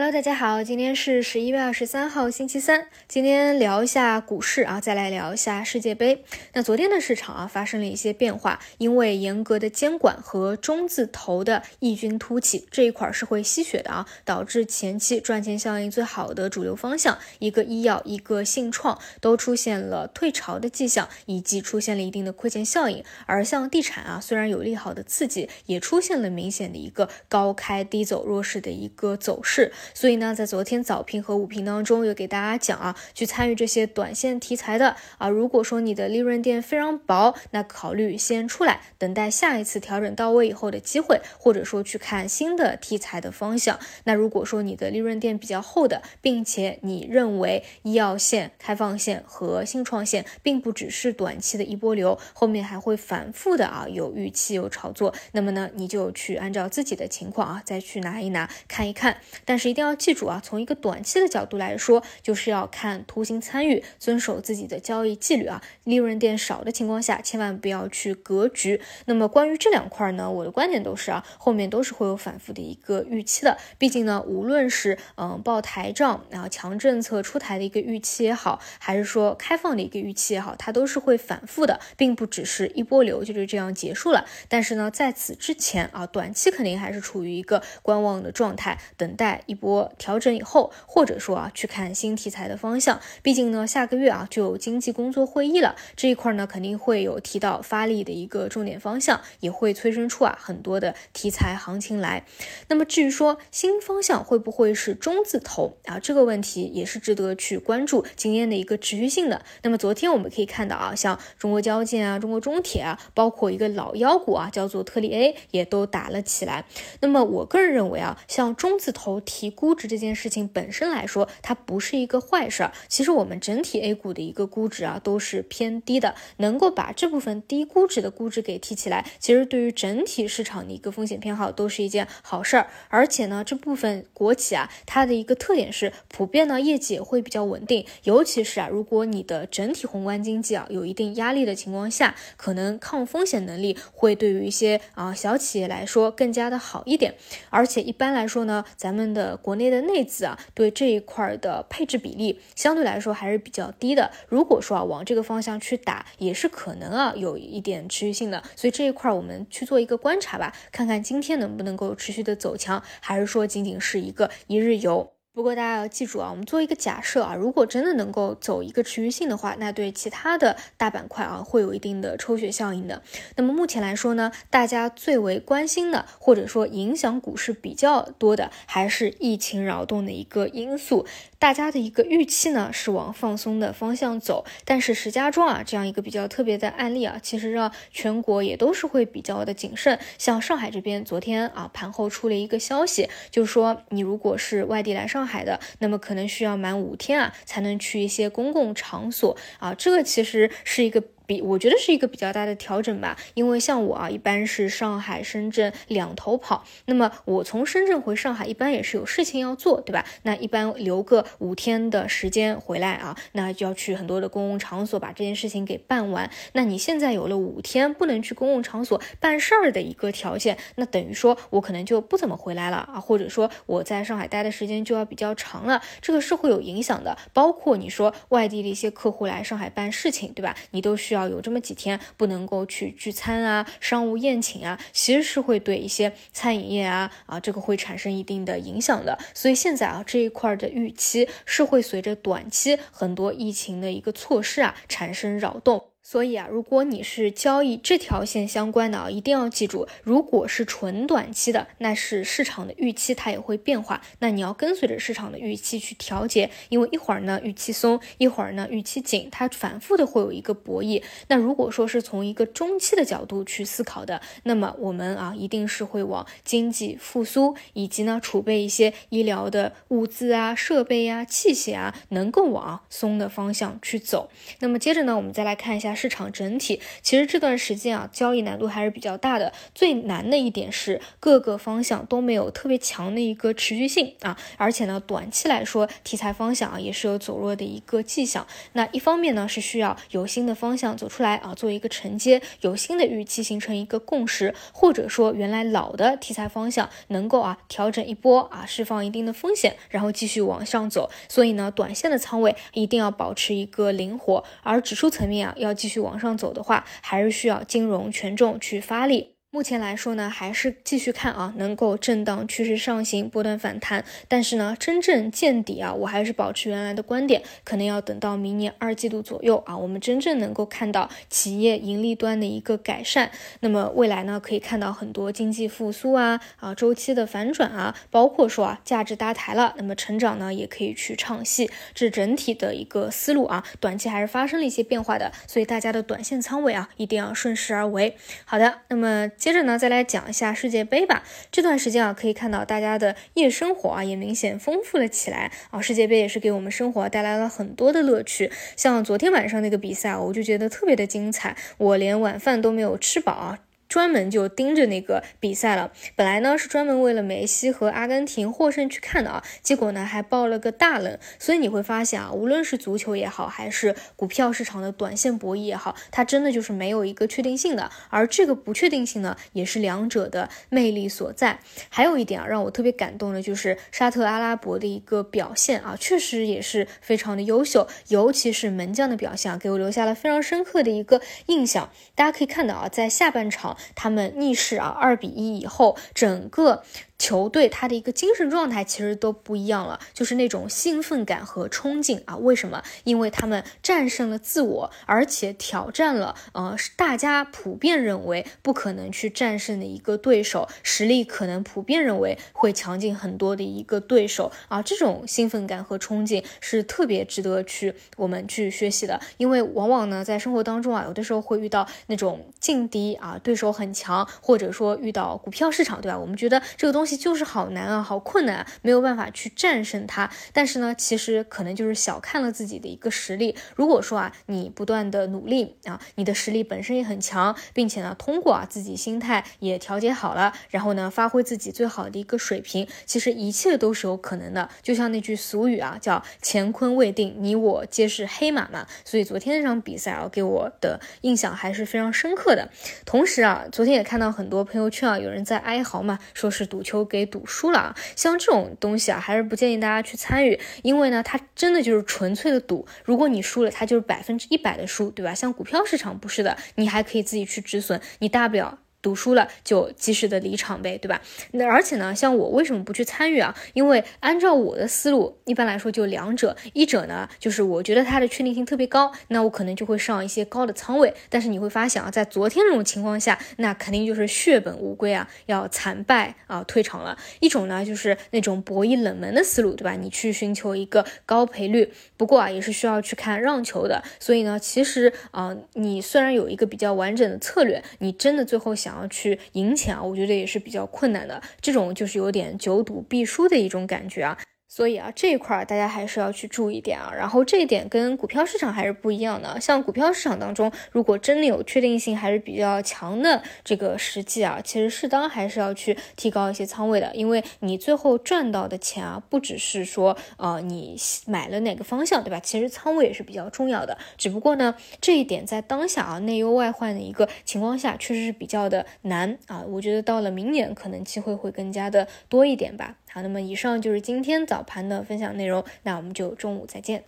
Hello，大家好，今天是十一月二十三号，星期三。今天聊一下股市啊，再来聊一下世界杯。那昨天的市场啊，发生了一些变化，因为严格的监管和中字头的异军突起，这一块是会吸血的啊，导致前期赚钱效应最好的主流方向，一个医药，一个信创，都出现了退潮的迹象，以及出现了一定的亏钱效应。而像地产啊，虽然有利好的刺激，也出现了明显的一个高开低走弱势的一个走势。所以呢，在昨天早评和午评当中，有给大家讲啊，去参与这些短线题材的啊，如果说你的利润垫非常薄，那考虑先出来，等待下一次调整到位以后的机会，或者说去看新的题材的方向。那如果说你的利润垫比较厚的，并且你认为医药线、开放线和新创线并不只是短期的一波流，后面还会反复的啊，有预期有炒作，那么呢，你就去按照自己的情况啊，再去拿一拿看一看，但是一定。要记住啊，从一个短期的角度来说，就是要看图形参与，遵守自己的交易纪律啊。利润垫少的情况下，千万不要去格局。那么关于这两块呢，我的观点都是啊，后面都是会有反复的一个预期的。毕竟呢，无论是嗯报台账，然后强政策出台的一个预期也好，还是说开放的一个预期也好，它都是会反复的，并不只是一波流就是这样结束了。但是呢，在此之前啊，短期肯定还是处于一个观望的状态，等待一波。调整以后，或者说啊，去看新题材的方向。毕竟呢，下个月啊就有经济工作会议了，这一块呢肯定会有提到发力的一个重点方向，也会催生出啊很多的题材行情来。那么至于说新方向会不会是中字头啊，这个问题也是值得去关注今天的一个持续性的。那么昨天我们可以看到啊，像中国交建啊、中国中铁啊，包括一个老妖股啊，叫做特力 A，也都打了起来。那么我个人认为啊，像中字头提估值这件事情本身来说，它不是一个坏事儿。其实我们整体 A 股的一个估值啊，都是偏低的。能够把这部分低估值的估值给提起来，其实对于整体市场的一个风险偏好都是一件好事儿。而且呢，这部分国企啊，它的一个特点是普遍呢业绩也会比较稳定。尤其是啊，如果你的整体宏观经济啊有一定压力的情况下，可能抗风险能力会对于一些啊小企业来说更加的好一点。而且一般来说呢，咱们的国内的内资啊，对这一块的配置比例相对来说还是比较低的。如果说啊往这个方向去打，也是可能啊有一点持续性的。所以这一块我们去做一个观察吧，看看今天能不能够持续的走强，还是说仅仅是一个一日游。不过大家要记住啊，我们做一个假设啊，如果真的能够走一个持续性的话，那对其他的大板块啊会有一定的抽血效应的。那么目前来说呢，大家最为关心的或者说影响股市比较多的，还是疫情扰动的一个因素。大家的一个预期呢是往放松的方向走，但是石家庄啊这样一个比较特别的案例啊，其实让全国也都是会比较的谨慎。像上海这边昨天啊盘后出了一个消息，就是说你如果是外地来上海的，那么可能需要满五天啊才能去一些公共场所啊，这个其实是一个。比我觉得是一个比较大的调整吧，因为像我啊，一般是上海、深圳两头跑，那么我从深圳回上海，一般也是有事情要做，对吧？那一般留个五天的时间回来啊，那就要去很多的公共场所把这件事情给办完。那你现在有了五天不能去公共场所办事儿的一个条件，那等于说我可能就不怎么回来了啊，或者说我在上海待的时间就要比较长了，这个是会有影响的。包括你说外地的一些客户来上海办事情，对吧？你都需要。要有这么几天不能够去聚餐啊、商务宴请啊，其实是会对一些餐饮业啊啊这个会产生一定的影响的。所以现在啊这一块的预期是会随着短期很多疫情的一个措施啊产生扰动。所以啊，如果你是交易这条线相关的啊，一定要记住，如果是纯短期的，那是市场的预期它也会变化，那你要跟随着市场的预期去调节，因为一会儿呢预期松，一会儿呢预期紧，它反复的会有一个博弈。那如果说是从一个中期的角度去思考的，那么我们啊一定是会往经济复苏以及呢储备一些医疗的物资啊、设备啊、器械啊，能够往松的方向去走。那么接着呢，我们再来看一下。市场整体，其实这段时间啊，交易难度还是比较大的。最难的一点是各个方向都没有特别强的一个持续性啊，而且呢，短期来说题材方向啊也是有走弱的一个迹象。那一方面呢是需要有新的方向走出来啊，做一个承接，有新的预期形成一个共识，或者说原来老的题材方向能够啊调整一波啊，释放一定的风险，然后继续往上走。所以呢，短线的仓位一定要保持一个灵活，而指数层面啊要继继续往上走的话，还是需要金融权重去发力。目前来说呢，还是继续看啊，能够震荡趋势上行，波段反弹。但是呢，真正见底啊，我还是保持原来的观点，可能要等到明年二季度左右啊，我们真正能够看到企业盈利端的一个改善。那么未来呢，可以看到很多经济复苏啊，啊周期的反转啊，包括说啊价值搭台了，那么成长呢也可以去唱戏。这整体的一个思路啊，短期还是发生了一些变化的，所以大家的短线仓位啊，一定要顺势而为。好的，那么。接着呢，再来讲一下世界杯吧。这段时间啊，可以看到大家的夜生活啊，也明显丰富了起来啊。世界杯也是给我们生活带来了很多的乐趣。像昨天晚上那个比赛，我就觉得特别的精彩，我连晚饭都没有吃饱啊。专门就盯着那个比赛了。本来呢是专门为了梅西和阿根廷获胜去看的啊，结果呢还爆了个大冷。所以你会发现啊，无论是足球也好，还是股票市场的短线博弈也好，它真的就是没有一个确定性的。而这个不确定性呢，也是两者的魅力所在。还有一点啊，让我特别感动的就是沙特阿拉伯的一个表现啊，确实也是非常的优秀，尤其是门将的表现啊，给我留下了非常深刻的一个印象。大家可以看到啊，在下半场。他们逆势啊，二比一以后，整个。球队他的一个精神状态其实都不一样了，就是那种兴奋感和冲劲啊。为什么？因为他们战胜了自我，而且挑战了呃大家普遍认为不可能去战胜的一个对手，实力可能普遍认为会强劲很多的一个对手啊。这种兴奋感和冲劲是特别值得去我们去学习的，因为往往呢在生活当中啊，有的时候会遇到那种劲敌啊，对手很强，或者说遇到股票市场，对吧？我们觉得这个东西。就是好难啊，好困难啊，没有办法去战胜它。但是呢，其实可能就是小看了自己的一个实力。如果说啊，你不断的努力啊，你的实力本身也很强，并且呢，通过啊自己心态也调节好了，然后呢，发挥自己最好的一个水平，其实一切都是有可能的。就像那句俗语啊，叫乾坤未定，你我皆是黑马嘛。所以昨天那场比赛啊，给我的印象还是非常深刻的。同时啊，昨天也看到很多朋友圈啊，有人在哀嚎嘛，说是赌球。都给赌输了啊！像这种东西啊，还是不建议大家去参与，因为呢，它真的就是纯粹的赌。如果你输了，它就是百分之一百的输，对吧？像股票市场不是的，你还可以自己去止损，你大不了。赌输了就及时的离场呗，对吧？那而且呢，像我为什么不去参与啊？因为按照我的思路，一般来说就两者，一者呢就是我觉得它的确定性特别高，那我可能就会上一些高的仓位。但是你会发现啊，在昨天这种情况下，那肯定就是血本无归啊，要惨败啊退场了。一种呢就是那种博弈冷门的思路，对吧？你去寻求一个高赔率，不过啊也是需要去看让球的。所以呢，其实啊，你虽然有一个比较完整的策略，你真的最后想。想要去赢钱啊，我觉得也是比较困难的，这种就是有点久赌必输的一种感觉啊。所以啊，这一块大家还是要去注意点啊。然后这一点跟股票市场还是不一样的。像股票市场当中，如果真的有确定性还是比较强的这个时机啊，其实适当还是要去提高一些仓位的，因为你最后赚到的钱啊，不只是说呃你买了哪个方向，对吧？其实仓位也是比较重要的。只不过呢，这一点在当下啊内忧外患的一个情况下，确实是比较的难啊。我觉得到了明年，可能机会会更加的多一点吧。那么以上就是今天早盘的分享内容，那我们就中午再见。